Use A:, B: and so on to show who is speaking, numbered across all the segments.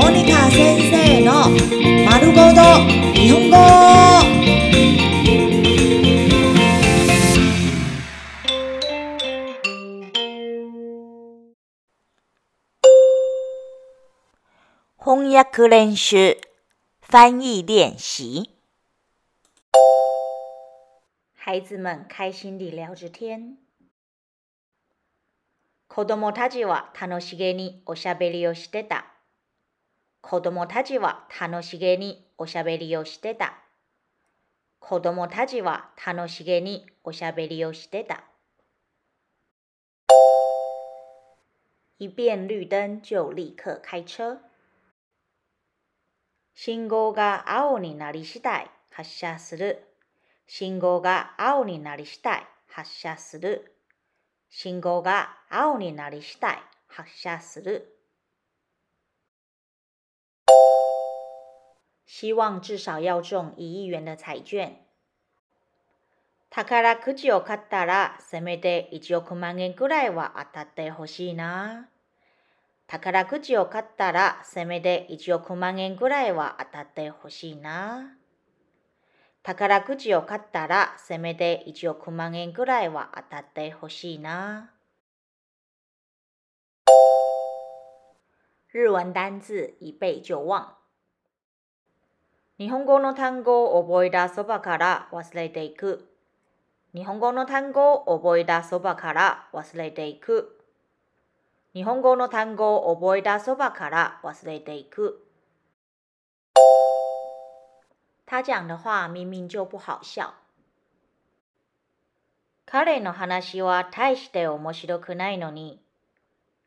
A: モニカ先生の丸ごと日本語翻訳練習翻译练习孩子们开心地聊着天。子供たちは楽しげにおしゃべりをしてた。子供たちは楽しげにおしゃべりをしてた。子供たちは楽しげにおしゃべりをしてた。一变绿灯就立刻开车。信号が青になり次第発車する。信号が青になり次第発車する。信号が青になり次第発車する。希望至少要中一亿元的彩券。宝くじを買ったらせめて1億万円くらいは当たってほしいな。宝くじを買ったらせめて1億万円くらいは当たってほしいな。宝くじを買ったらせめて1億万円くらいは当たってほしいな。日文单字一背就忘。日本語の単語を覚えたそばから忘れていく。日本語の単語を覚えたそばから忘れていく。日本語の単語を覚えたそばから忘れていく。他讲的话明明就不好笑。彼の話は大して面白くないのに。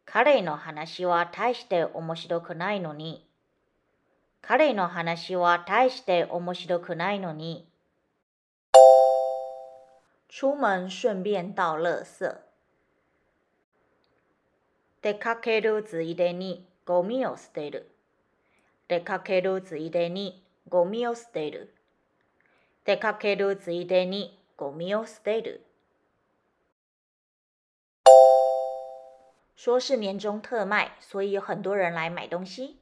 A: 彼の話は大して面白くないのに。彼の話は大して面白くないのに。出門順便倒垃圾。出かけるついでにゴミを捨てる。出かけるついでにゴミを捨てる。出かけるついでにゴミを捨てる。说是年终特卖，所以有很多人来买东西。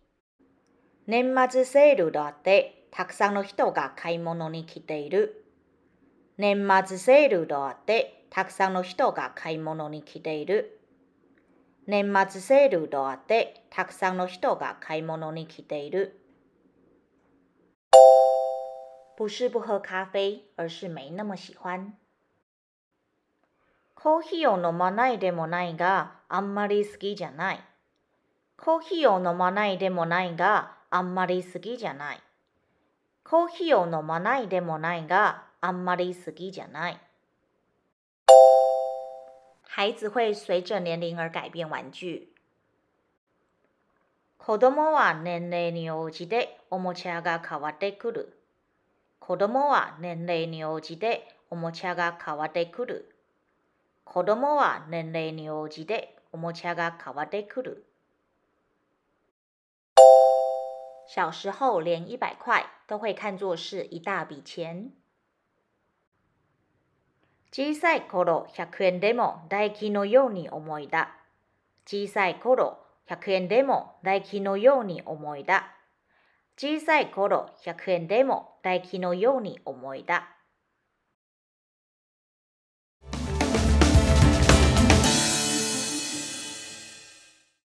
A: 年末セールだってたくさんの人が買い物に来ている。年末セールだってたくさんの人が買い物に来ている。年末セールだってたくさんの人が買い物に来ている。不是不喝咖啡，而是没那么喜欢。コーヒーを飲まないでもないが、あんまり好きじゃない。コーヒーを飲まないでもないが、あんまり好きじゃない。コーヒーを飲まないでもないが、あんまり好きじゃない。孩子会随着年龄而改变玩具。子供は年齢に応じておもちゃが変わってくる。子供は年齢に応じておもちゃが変わってくる。子供は年齢に応じておもちゃが変わってくる。小时候连一百块都会看作是一大笔钱。小さい頃100円でも大金のように思いだ。小さい頃100円でも大金のように思いだ。小さい頃100円でも大金のように思いだ。